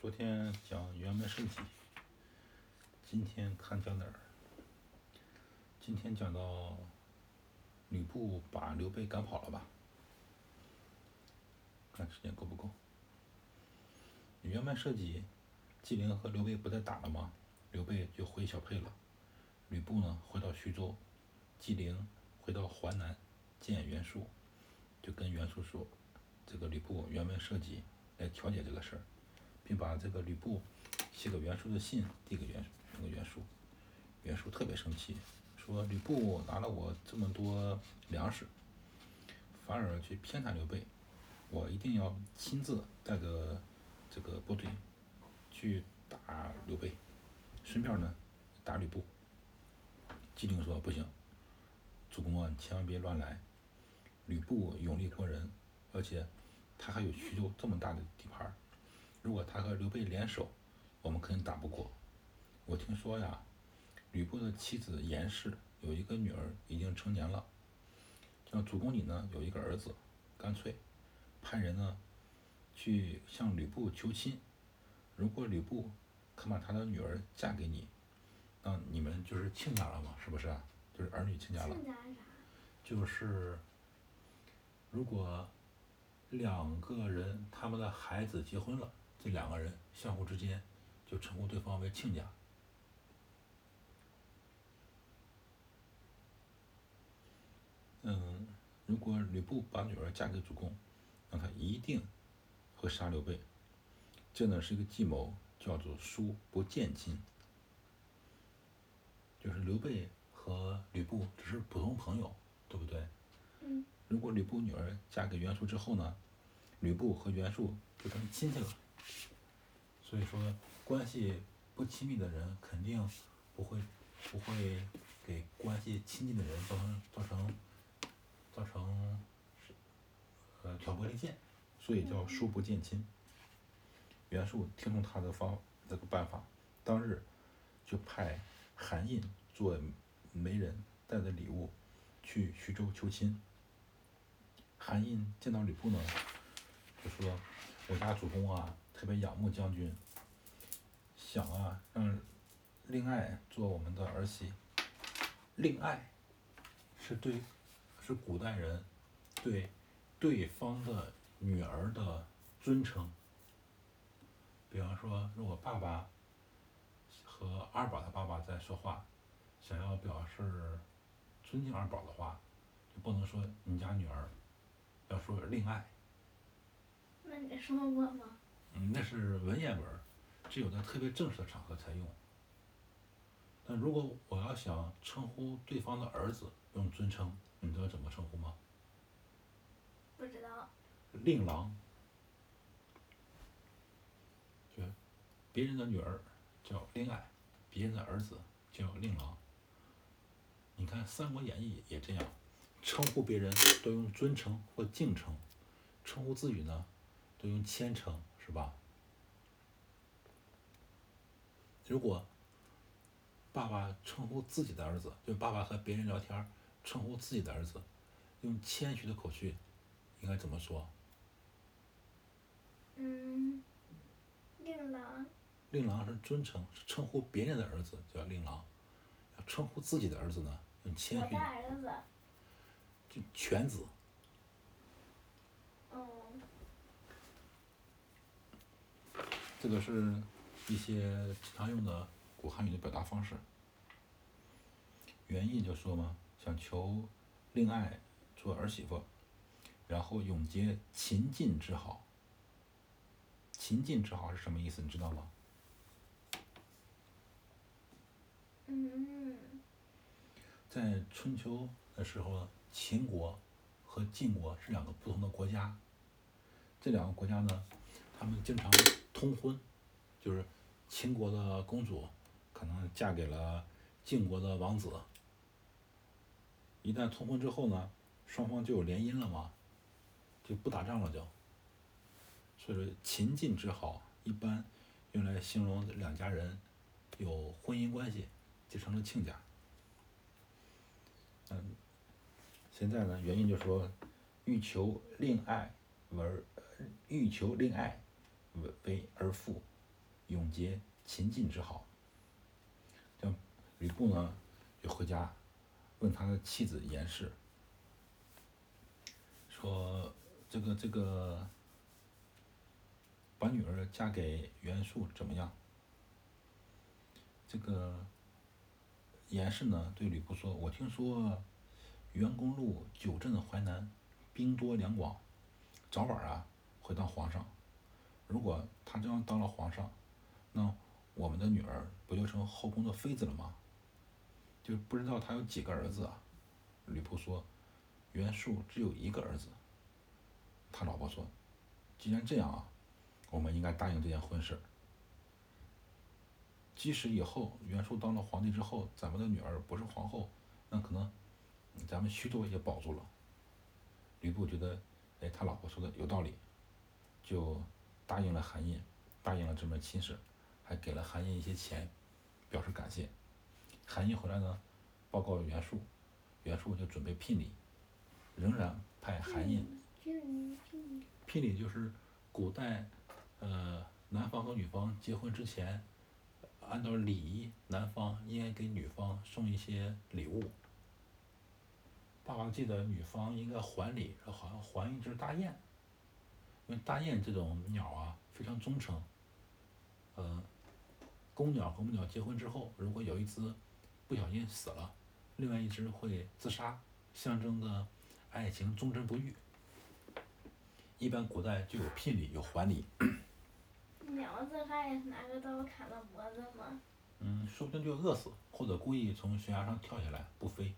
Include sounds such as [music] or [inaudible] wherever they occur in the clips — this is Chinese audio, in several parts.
昨天讲辕门射戟，今天看讲哪儿？今天讲到吕布把刘备赶跑了吧？看时间够不够？辕门射戟，纪灵和刘备不再打了吗？刘备就回小沛了，吕布呢回到徐州，纪灵回到淮南见袁术，就跟袁术说，这个吕布辕门射戟来调解这个事儿。并把这个吕布写给袁术的信递给袁那个袁术，袁术特别生气，说吕布拿了我这么多粮食，反而去偏袒刘备，我一定要亲自带着这个部队去打刘备，顺便呢打吕布。纪灵说不行，主公啊，你千万别乱来，吕布勇力过人，而且他还有徐州这么大的地盘。如果他和刘备联手，我们肯定打不过。我听说呀，吕布的妻子严氏有一个女儿已经成年了，像主公你呢有一个儿子，干脆派人呢去向吕布求亲。如果吕布肯把他的女儿嫁给你，那你们就是亲家了嘛，是不是？就是儿女亲家了。就是如果两个人他们的孩子结婚了。这两个人相互之间就称呼对方为亲家。嗯，如果吕布把女儿嫁给主公，那他一定会杀刘备。这呢是一个计谋，叫做“叔不见亲”，就是刘备和吕布只是普通朋友，对不对？嗯。如果吕布女儿嫁给袁术之后呢，吕布和袁术就成亲戚了。所以说，关系不亲密的人肯定不会不会给关系亲近的人造成造成造成呃挑拨离间，所以叫疏不见亲。袁术听从他的方这个办法，当日就派韩印做媒人，带着礼物去徐州求亲。韩印见到吕布呢，就说：“我家主公啊。”特别仰慕将军，想啊让令爱做我们的儿媳。令爱是对是古代人对对方的女儿的尊称。比方说，如果爸爸和二宝他爸爸在说话，想要表示尊敬二宝的话，就不能说你家女儿，要说令爱。那你说过吗？嗯，那是文言文，只有在特别正式的场合才用。但如果我要想称呼对方的儿子用尊称，你知道怎么称呼吗？不知道。令郎。对别人的女儿叫令爱，别人的儿子叫令郎。你看《三国演义》也这样，称呼别人都用尊称或敬称，称呼自己呢都用谦称。是吧？如果爸爸称呼自己的儿子，就爸爸和别人聊天称呼自己的儿子，用谦虚的口气，应该怎么说？嗯，令郎。令郎是尊称，是称呼别人的儿子叫令郎，要称呼自己的儿子呢，用谦虚。我的儿子。就犬子。这个是一些常用的古汉语的表达方式。原意就说嘛，想求令爱做儿媳妇，然后永结秦晋之好。秦晋之好是什么意思？你知道吗？嗯。在春秋的时候，秦国和晋国是两个不同的国家。这两个国家呢，他们经常。通婚，就是秦国的公主可能嫁给了晋国的王子。一旦通婚之后呢，双方就有联姻了嘛，就不打仗了就。所以说秦晋之好一般用来形容两家人有婚姻关系，结成了亲家。嗯，现在呢，原因就是说欲求令爱而欲求令爱。为为而富，永结秦晋之好。这样，吕布呢就回家问他的妻子严氏，说这个这个把女儿嫁给袁术怎么样？这个严氏呢对吕布说：“我听说袁公路久镇淮南，兵多粮广，早晚啊会当皇上。如果他这样当了皇上，那我们的女儿不就成后宫的妃子了吗？就不知道他有几个儿子啊？”吕布说：“袁术只有一个儿子。”他老婆说：“既然这样啊，我们应该答应这件婚事。即使以后袁术当了皇帝之后，咱们的女儿不是皇后，那可能咱们徐州也保住了。”吕布觉得，哎，他老婆说的有道理，就答应了韩印，答应了这门亲事，还给了韩印一些钱，表示感谢。韩印回来呢，报告了袁术，袁术就准备聘礼，仍然派韩印。聘礼就是古代，呃，男方和女方结婚之前，按照礼仪，男方应该给女方送一些礼物。爸爸记得女方应该还礼，好像还一只大雁。因为大雁这种鸟啊非常忠诚，呃，公鸟和母鸟结婚之后，如果有一只不小心死了，另外一只会自杀，象征着爱情忠贞不渝。一般古代就有聘礼，有还礼。[clears throat] 鸟自杀也是拿个刀砍到脖子吗？嗯，说不定就饿死，或者故意从悬崖上跳下来不飞，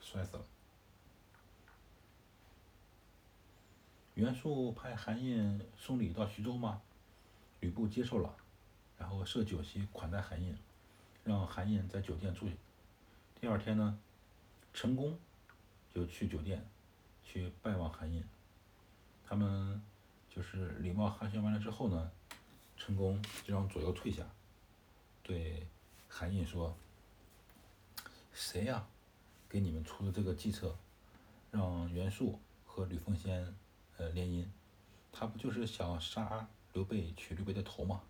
摔死了。袁术派韩胤送礼到徐州吗？吕布接受了，然后设酒席款待韩胤，让韩胤在酒店住。第二天呢，陈宫就去酒店去拜望韩胤。他们就是礼貌寒暄完了之后呢，陈宫就让左右退下，对韩胤说：“谁呀，给你们出的这个计策，让袁术和吕奉先？”呃，联姻，他不就是想杀刘备取刘备的头吗？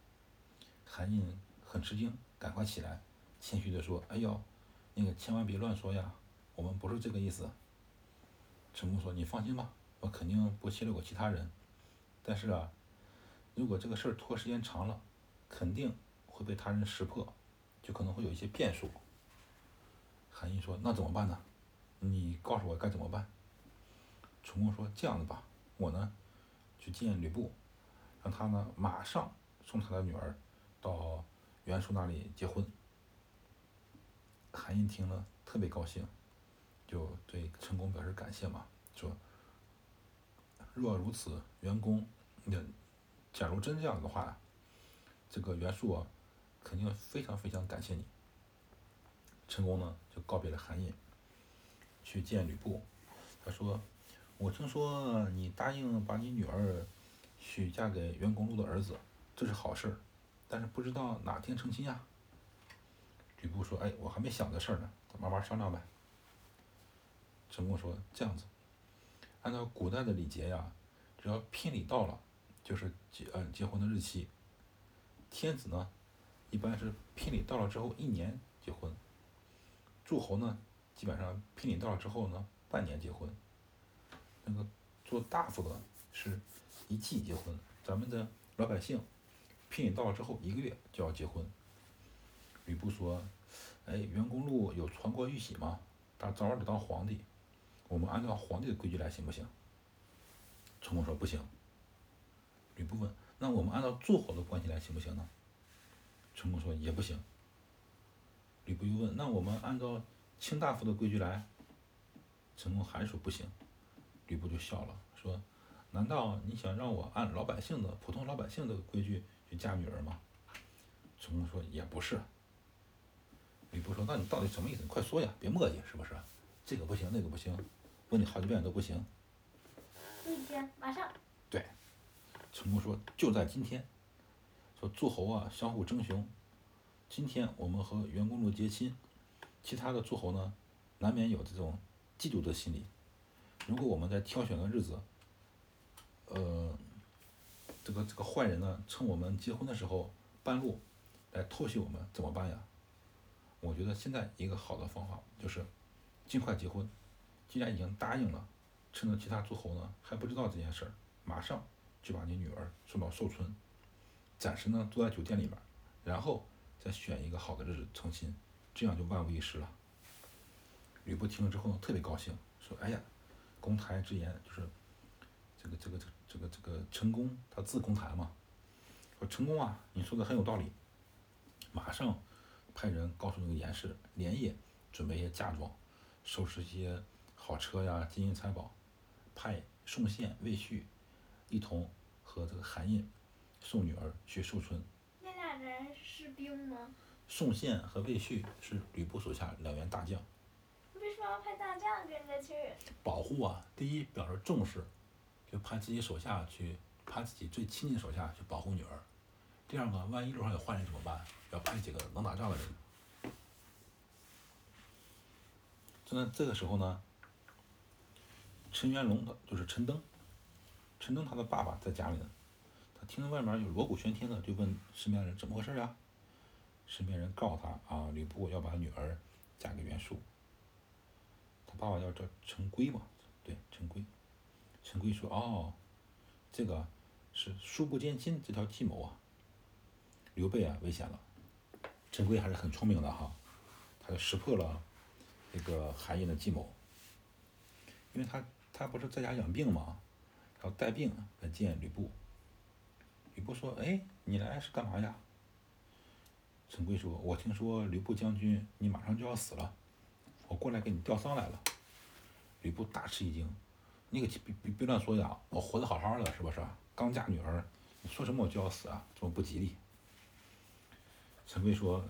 韩印很吃惊，赶快起来，谦虚的说：“哎呦，那个千万别乱说呀，我们不是这个意思。”陈宫说：“你放心吧，我肯定不泄露给其他人。但是啊，如果这个事儿拖时间长了，肯定会被他人识破，就可能会有一些变数。”韩信说：“那怎么办呢？你告诉我该怎么办？”陈宫说：“这样子吧。”我呢，去见吕布，让他呢马上送他的女儿到袁术那里结婚。韩胤听了特别高兴，就对陈宫表示感谢嘛，说：“若如此，袁公，那假如真这样的话，这个袁术啊，肯定非常非常感谢你。”陈宫呢就告别了韩胤，去见吕布，他说。我听说你答应把你女儿许嫁给袁公路的儿子，这是好事儿，但是不知道哪天成亲呀？吕布说：“哎，我还没想这事儿呢，慢慢商量呗。”陈宫说：“这样子，按照古代的礼节呀，只要聘礼到了，就是结嗯结婚的日期。天子呢，一般是聘礼到了之后一年结婚；诸侯呢，基本上聘礼到了之后呢，半年结婚。”那个做大夫的是一季结婚，咱们的老百姓聘礼到了之后一个月就要结婚。吕布说：“哎，袁公路有传国玉玺吗？他早晚得当皇帝，我们按照皇帝的规矩来行不行？”陈宫说：“不行。”吕布问：“那我们按照诸侯的关系来行不行呢？”陈宫说：“也不行。”吕布又问：“那我们按照卿大夫的规矩来？”陈宫还说：“不行。”吕布就笑了，说：“难道你想让我按老百姓的普通老百姓的规矩去嫁女儿吗？”陈宫说：“也不是。”吕布说：“那你到底什么意思？你快说呀，别磨叽，是不是？这个不行，那个不行，问你好几遍都不行。”今天马上。对，陈宫说：“就在今天，说诸侯啊相互争雄，今天我们和袁公路结亲，其他的诸侯呢，难免有这种嫉妒的心理。”如果我们在挑选的日子，呃，这个这个坏人呢，趁我们结婚的时候半路来偷袭我们，怎么办呀？我觉得现在一个好的方法就是尽快结婚。既然已经答应了，趁着其他诸侯呢还不知道这件事儿，马上就把你女儿送到寿春，暂时呢住在酒店里面，然后再选一个好的日子成亲，这样就万无一失了。吕布听了之后呢，特别高兴，说：“哎呀，公台之言就是这个这个这这个这个陈宫，他自公台嘛。说陈宫啊，你说的很有道理。马上派人告诉那个严氏，连夜准备一些嫁妆，收拾一些好车呀、金银财宝，派宋宪、魏续一同和这个韩印送女儿去寿春。那俩人是兵吗？宋宪和魏续是吕布手下两员大将。要派大将跟着去？保护啊，第一表示重视，就派自己手下去，派自己最亲近手下去保护女儿。第二个，万一路上有坏人怎么办？要派几个能打仗的人。就在这个时候呢，陈元龙的就是陈登，陈登他的爸爸在家里呢，他听到外面有锣鼓喧天的，就问身边人怎么回事呀？身边人告诉他啊，吕布要把女儿嫁给袁术。爸爸叫叫陈规嘛，对，陈规。陈规说哦，这个是书不见亲这条计谋啊。刘备啊，危险了。陈规还是很聪明的哈，他就识破了这个韩印的计谋。因为他他不是在家养病嘛，然后带病来见吕布。吕布说：“哎，你来是干嘛呀？”陈规说：“我听说吕布将军你马上就要死了，我过来给你吊丧来了。”吕布大吃一惊：“你可别别别乱说呀！我活得好好的，是不是？刚嫁女儿，你说什么我就要死啊？这么不吉利。”陈规说：“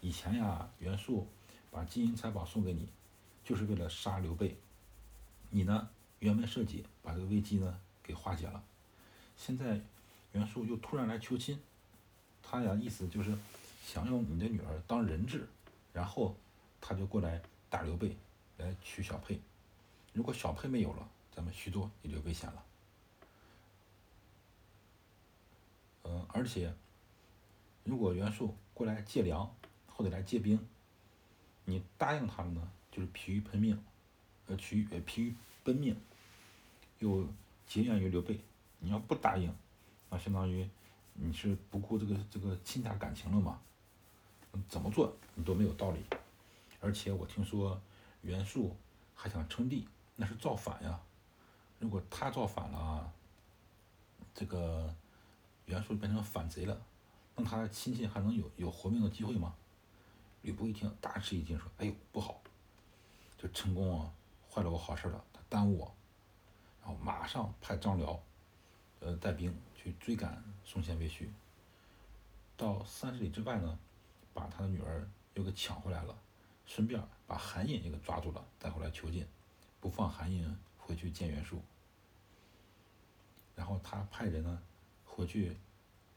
以前呀，袁术把金银财宝送给你，就是为了杀刘备。你呢，辕门射戟，把这个危机呢给化解了。现在袁术又突然来求亲，他呀意思就是想用你的女儿当人质，然后他就过来打刘备，来娶小沛。如果小沛没有了，咱们徐州也就危险了。嗯，而且。”如果袁术过来借粮或者来借兵，你答应他了呢，就是疲于奔命，呃，疲于呃疲于奔命，又结怨于刘备。你要不答应，那相当于你是不顾这个这个亲家感情了嘛？怎么做你都没有道理。而且我听说袁术还想称帝，那是造反呀。如果他造反了，这个袁术变成反贼了。那他亲戚还能有有活命的机会吗？吕布一听，大吃一惊，说：“哎呦，不好！就陈宫啊，坏了我好事了，他耽误我。”然后马上派张辽，呃，带兵去追赶宋宪、魏续。到三十里之外呢，把他的女儿又给抢回来了，顺便把韩印也给抓住了，带回来囚禁，不放韩印回去见袁术。然后他派人呢，回去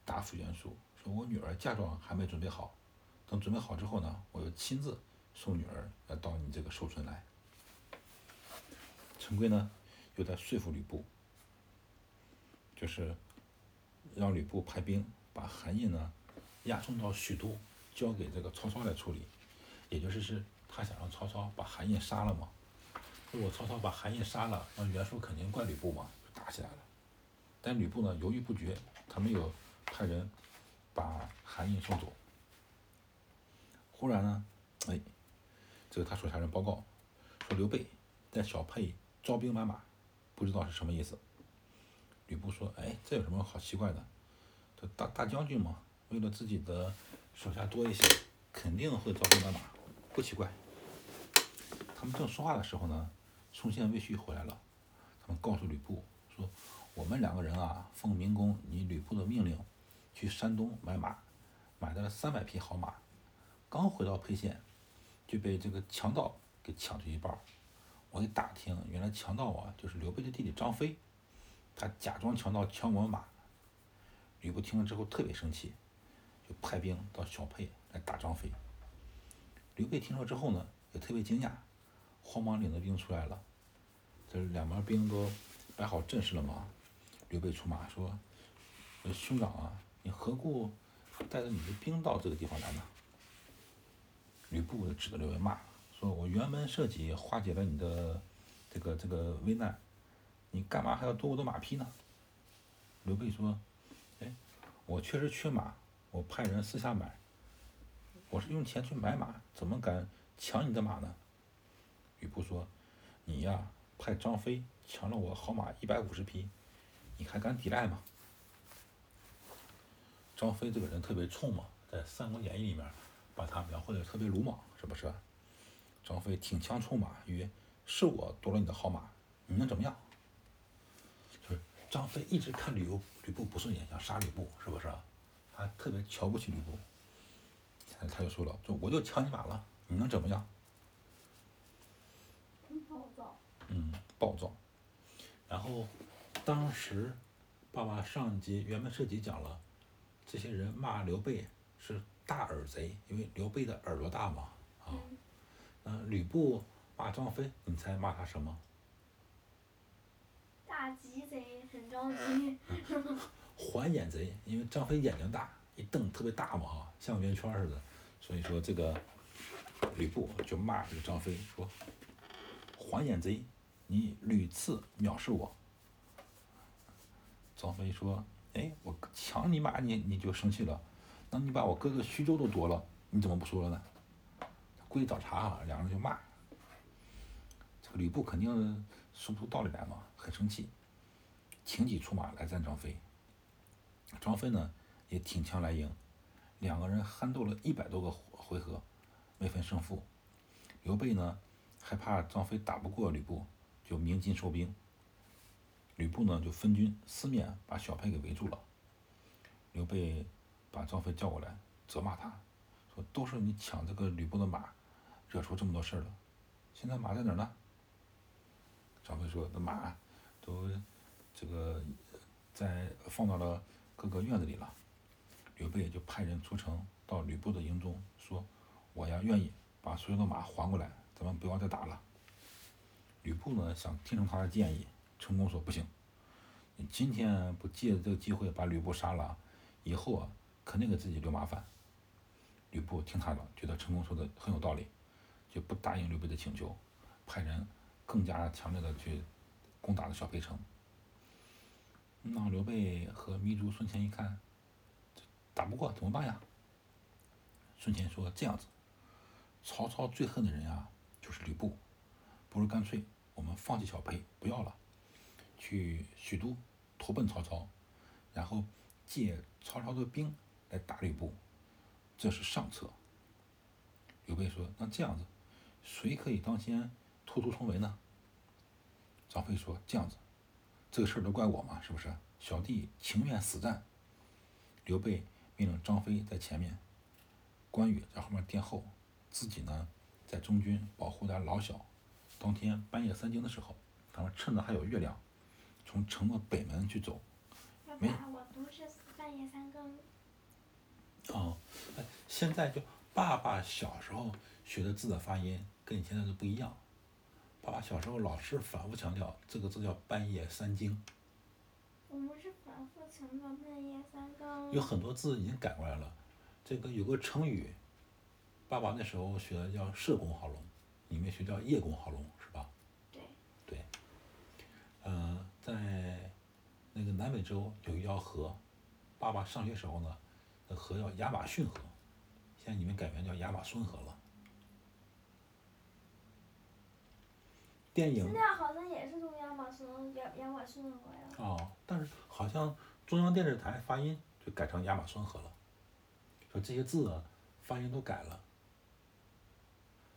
答复袁术。说我女儿嫁妆还没准备好，等准备好之后呢，我又亲自送女儿要到你这个寿春来。陈规呢，又在说服吕布，就是让吕布派兵把韩印呢押送到许都，交给这个曹操来处理。也就是是他想让曹操把韩信杀了嘛。如果曹操把韩信杀了，那袁术肯定怪吕布嘛，就打起来了。但吕布呢犹豫不决，他没有派人。把韩信送走。忽然呢，哎，这个他手下人报告说刘备带小沛招兵买马，不知道是什么意思。吕布说：“哎，这有什么好奇怪的？这大大将军嘛，为了自己的手下多一些，肯定会招兵买马，不奇怪。”他们正说话的时候呢，宋宪、魏续回来了，他们告诉吕布说：“我们两个人啊，奉明公你吕布的命令。”去山东买马，买的三百匹好马，刚回到沛县，就被这个强盗给抢去一半。我一打听，原来强盗啊就是刘备的弟弟张飞，他假装强盗抢我们马。吕布听了之后特别生气，就派兵到小沛来打张飞。刘备听说之后呢，也特别惊讶，慌忙领着兵出来了。这两边兵都摆好阵势了嘛，刘备出马说：“兄长啊。”你何故带着你的兵到这个地方来呢？吕布指着刘备骂说：“我辕门射戟化解了你的这个这个危难，你干嘛还要夺我的马匹呢？”刘备说：“哎，我确实缺马，我派人私下买。我是用钱去买马，怎么敢抢你的马呢？”吕布说：“你呀，派张飞抢了我好马一百五十匹，你还敢抵赖吗？”张飞这个人特别冲嘛，在《三国演义》里面，把他描绘的特别鲁莽，是不是？张飞挺枪出马，曰：“是我夺了你的好马，你能怎么样？”就是张飞一直看吕布吕布不顺眼，想杀吕布，是不是？他特别瞧不起吕布。他就说了：“就我就抢你马了，你能怎么样？”很暴躁。嗯，暴躁。然后，当时爸爸上集原本设计讲了。这些人骂刘备是大耳贼，因为刘备的耳朵大嘛，啊，嗯，吕布骂张飞，你猜骂他什么？大吉贼，很着急。[laughs] [laughs] 环眼贼，因为张飞眼睛大，一瞪特别大嘛，哈，像圆圈似的，所以说这个吕布就骂这个张飞说：“黄眼贼，你屡次藐视我。”张飞说。哎，我抢你马，你你就生气了，那你把我哥哥徐州都夺了，你怎么不说了呢？故意找茬啊，两个人就骂。这个吕布肯定说不出道理来嘛，很生气，挺戟出马来战张飞。张飞呢也挺枪来迎，两个人酣斗了一百多个回合，没分胜负。刘备呢害怕张飞打不过吕布，就鸣金收兵。吕布呢就分军四面把小沛给围住了。刘备把张飞叫过来，责骂他，说：“都是你抢这个吕布的马，惹出这么多事儿了。现在马在哪儿呢？”张飞说：“那马都这个在放到了各个院子里了。”刘备就派人出城到吕布的营中说：“我呀愿意把所有的马还过来，咱们不要再打了。”吕布呢想听从他的建议。成功说不行，你今天不借这个机会把吕布杀了，以后啊肯定给自己留麻烦。吕布听他的，觉得成功说的很有道理，就不答应刘备的请求，派人更加强烈的去攻打了小沛城。那刘备和糜竺、孙权一看，打不过怎么办呀？孙权说这样子，曹操最恨的人呀就是吕布，不如干脆我们放弃小沛，不要了。去许都投奔曹操，然后借曹操的兵来打吕布，这是上策。刘备说：“那这样子，谁可以当先突出重围呢？”张飞说：“这样子，这个事儿都怪我嘛，是不是？小弟情愿死战。”刘备命令张飞在前面，关羽在后面殿后，自己呢在中军保护他老小。当天半夜三更的时候，他们趁着还有月亮。从城的北门去走。没有，我不是半夜三更。哦，哎，现在就爸爸小时候学的字的发音跟你现在都不一样。爸爸小时候老是反复强调这个字叫半夜三更。我们是反复强调半夜三更。有很多字已经改过来了，这个有个成语，爸爸那时候学的叫社工好龙，你们学叫叶公好龙是吧？对。对。嗯。在那个南美洲有一条河，爸爸上学时候呢，那河叫亚马逊河，现在你们改名叫亚马孙河了。电影。现在好像也是从亚马孙亚亚马逊河呀。哦，但是好像中央电视台发音就改成亚马逊河了，说这些字啊发音都改了。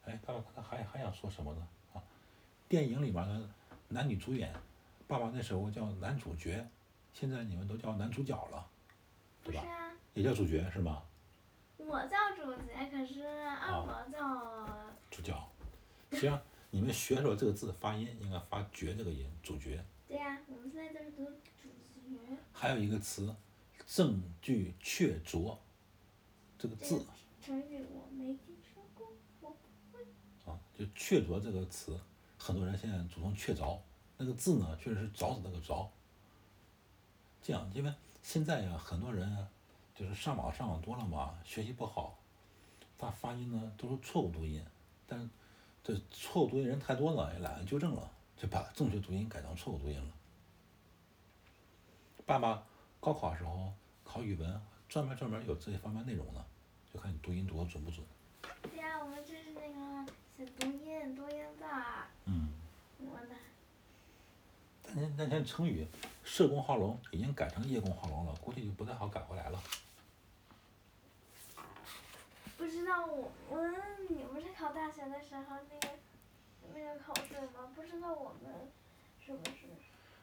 哎，爸爸他还还想说什么呢？啊，电影里面的男女主演。爸爸那时候叫男主角，现在你们都叫男主角了，对吧？也叫主角是吗？我叫主角，可是二伯叫主角。行，你们学说这个字发音应该发“角”这个音，主角。对呀，我们现在就是读主角。还有一个词，“证据确凿”，这个字。成语我没听说过，我不会。啊，就“确凿”这个词，很多人现在主动确凿。那个字呢，确实是凿子那个凿。这样，因为现在呀，很多人就是上网上网多了嘛，学习不好，他发音呢都是错误读音，但这错误读音人太多了，也懒得纠正了，就把正确读音改成错误读音了。爸爸高考时候考语文，专门专门有这些方面内容呢，就看你读音读的准不准。对呀，我们这是那个写读音读音的。嗯。我的。但那那天成语“社公好龙”已经改成“叶公好龙”了，估计就不太好改回来了。不知道我们你们大学的时候那个那个考试吗？不知道我们是不是？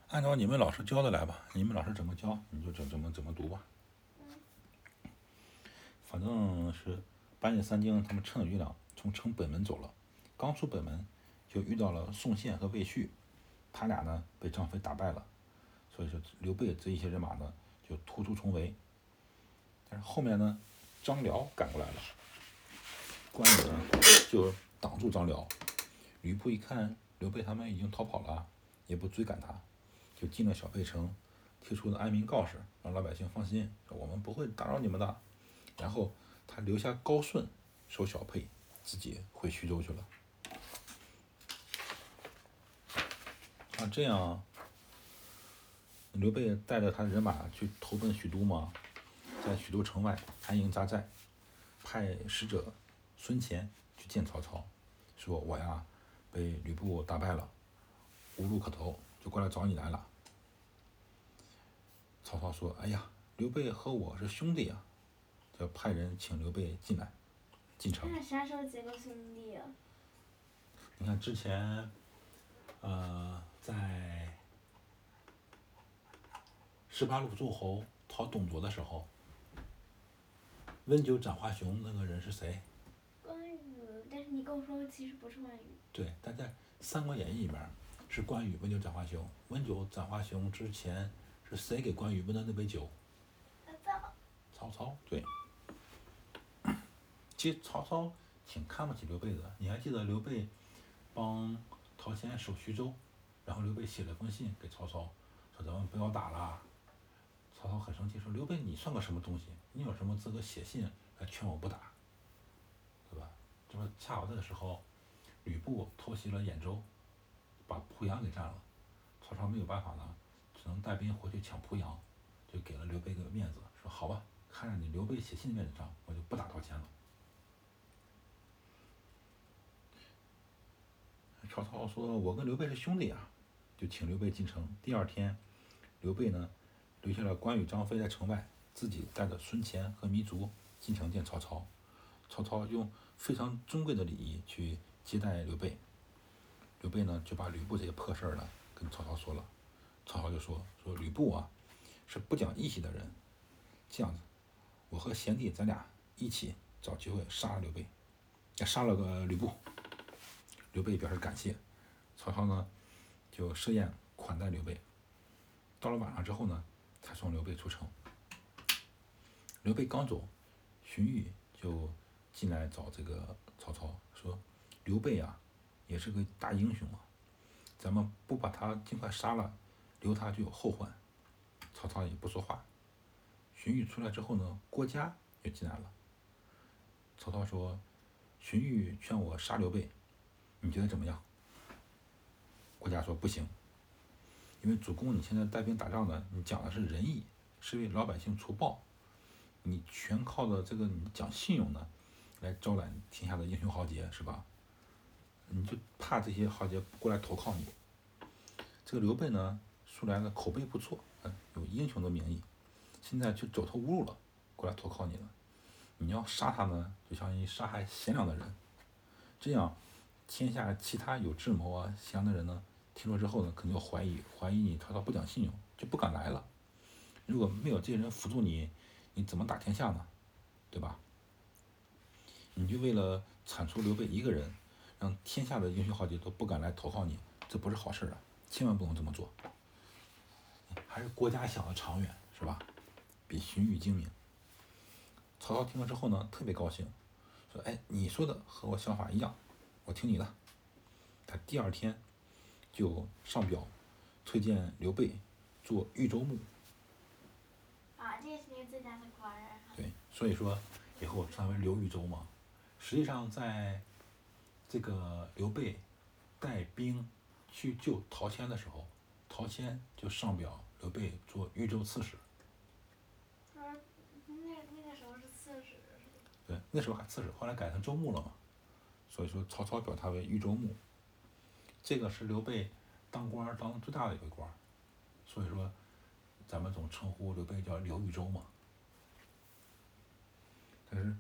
按照你们老师教的来吧，你们老师怎么教你就怎怎么怎么读吧。嗯。反正是半夜三更，他们趁着月亮从城北门走了，刚出北门就遇到了宋宪和魏续。他俩呢被张飞打败了，所以说刘备这一些人马呢就突出重围。但是后面呢，张辽赶过来了，关羽呢就挡住张辽。吕布一看刘备他们已经逃跑了，也不追赶他，就进了小沛城，贴出了安民告示，让老百姓放心，我们不会打扰你们的。然后他留下高顺守小沛，自己回徐州去了。啊，这样，刘备带着他人马去投奔许都嘛，在许都城外安营扎寨，派使者孙乾去见曹操，说我呀被吕布打败了，无路可投，就过来找你来了。曹操说：“哎呀，刘备和我是兄弟呀，就派人请刘备进来，进城。”那啥时候结过兄弟啊？你看之前，呃。在十八路诸侯讨董卓的时候，温酒斩华雄那个人是谁？你跟我说其实不是关羽。对，但在《三国演义》里面是关羽温酒斩华雄。温酒斩华雄之前是谁给关羽温的那杯酒？曹操。曹操，对。其实曹操挺看不起刘备的，你还记得刘备帮陶谦守徐州？然后刘备写了封信给曹操，说咱们不要打了。曹操很生气，说刘备你算个什么东西？你有什么资格写信来劝我不打？说？恰好这个时候，吕布偷袭了兖州，把濮阳给占了。曹操没有办法呢，只能带兵回去抢濮阳，就给了刘备个面子，说好吧，看在你刘备写信的面子上，我就不打道歉了。曹操说：“我跟刘备是兄弟啊。”就请刘备进城。第二天，刘备呢留下了关羽、张飞在城外，自己带着孙乾和糜竺进城见曹操。曹操用非常尊贵的礼仪去接待刘备。刘备呢就把吕布这些破事儿呢跟曹操说了。曹操就说：“说吕布啊是不讲义气的人。这样子，我和贤弟咱俩一起找机会杀了刘备，也杀了个吕布。”刘备表示感谢。曹操呢？就设宴款待刘备。到了晚上之后呢，才送刘备出城。刘备刚走，荀彧就进来找这个曹操，说：“刘备啊，也是个大英雄啊，咱们不把他尽快杀了，留他就有后患。”曹操也不说话。荀彧出来之后呢，郭嘉也进来了。曹操说：“荀彧劝我杀刘备，你觉得怎么样？”郭嘉说不行，因为主公你现在带兵打仗呢，你讲的是仁义，是为老百姓除暴，你全靠的这个你讲信用呢，来招揽天下的英雄豪杰是吧？你就怕这些豪杰过来投靠你。这个刘备呢，素来的口碑不错，嗯，有英雄的名义，现在却走投无路了，过来投靠你了。你要杀他呢，就相当于杀害贤良的人，这样天下其他有智谋啊、贤良的人呢？听说之后呢，肯定要怀疑，怀疑你曹操不讲信用，就不敢来了。如果没有这些人辅助你，你怎么打天下呢？对吧？你就为了铲除刘备一个人，让天下的英雄豪杰都不敢来投靠你，这不是好事啊！千万不能这么做。还是国家想的长远，是吧？比荀彧精明。曹操听了之后呢，特别高兴，说：“哎，你说的和我想法一样，我听你的。”他第二天。就上表推荐刘备做豫州牧。啊，这是你最大的官人对。所以说以后称为刘豫州嘛。实际上，在这个刘备带兵去救陶谦的时候，陶谦就上表刘备做豫州刺史。啊，那那个时候是刺史是吧？对，那时候还刺史，后来改成州牧了嘛。所以说曹操表他为豫州牧。这个是刘备当官当最大的一个官，所以说咱们总称呼刘备叫刘豫州嘛。但是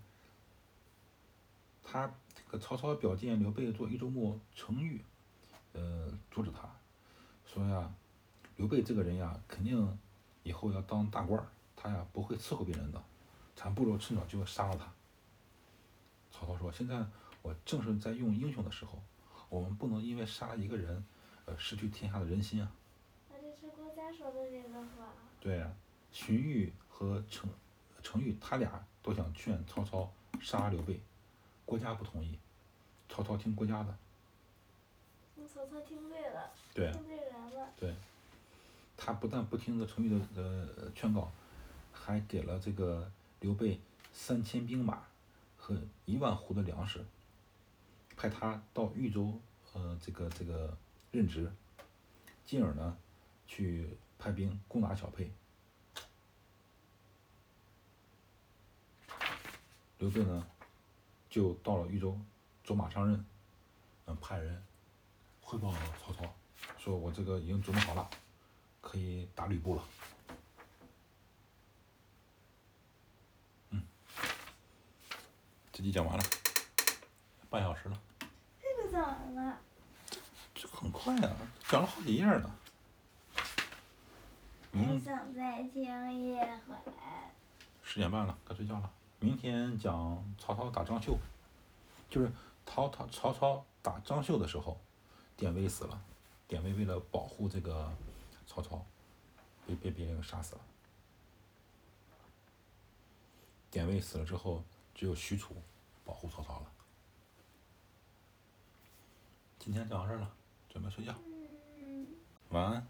他这个曹操表见刘备做豫州牧，程昱呃阻止他，说呀，刘备这个人呀，肯定以后要当大官儿，他呀不会伺候别人的，咱不如趁早就杀了他。曹操说：“现在我正是在用英雄的时候，我们不能因为杀了一个人，呃，失去天下的人心啊。那这是郭嘉说的这个话。”对呀、荀彧和程程昱他俩都想劝曹操杀刘备，国家不同意，曹操听国家的。那曹操听对了，对啊听对人了。他不但不听这程昱的呃劝告，还给了这个刘备三千兵马和一万斛的粮食，派他到豫州呃这个这个任职，进而呢去派兵攻打小沛。刘备呢就到了豫州，走马上任，嗯，派人汇报曹操，说我这个已经准备好了。可以打吕布了。嗯，这集讲完了，半小时了，这个讲完了？这很快啊，讲了好几页呢。还想再听一会。十点半了，该睡觉了。明天讲曹操打张绣，就是曹操曹操打张绣的时候，典韦死了，典韦为了保护这个曹操，被被别人杀死了。典韦死了之后，只有许褚保护曹操了。今天讲到这儿了，准备睡觉，晚安。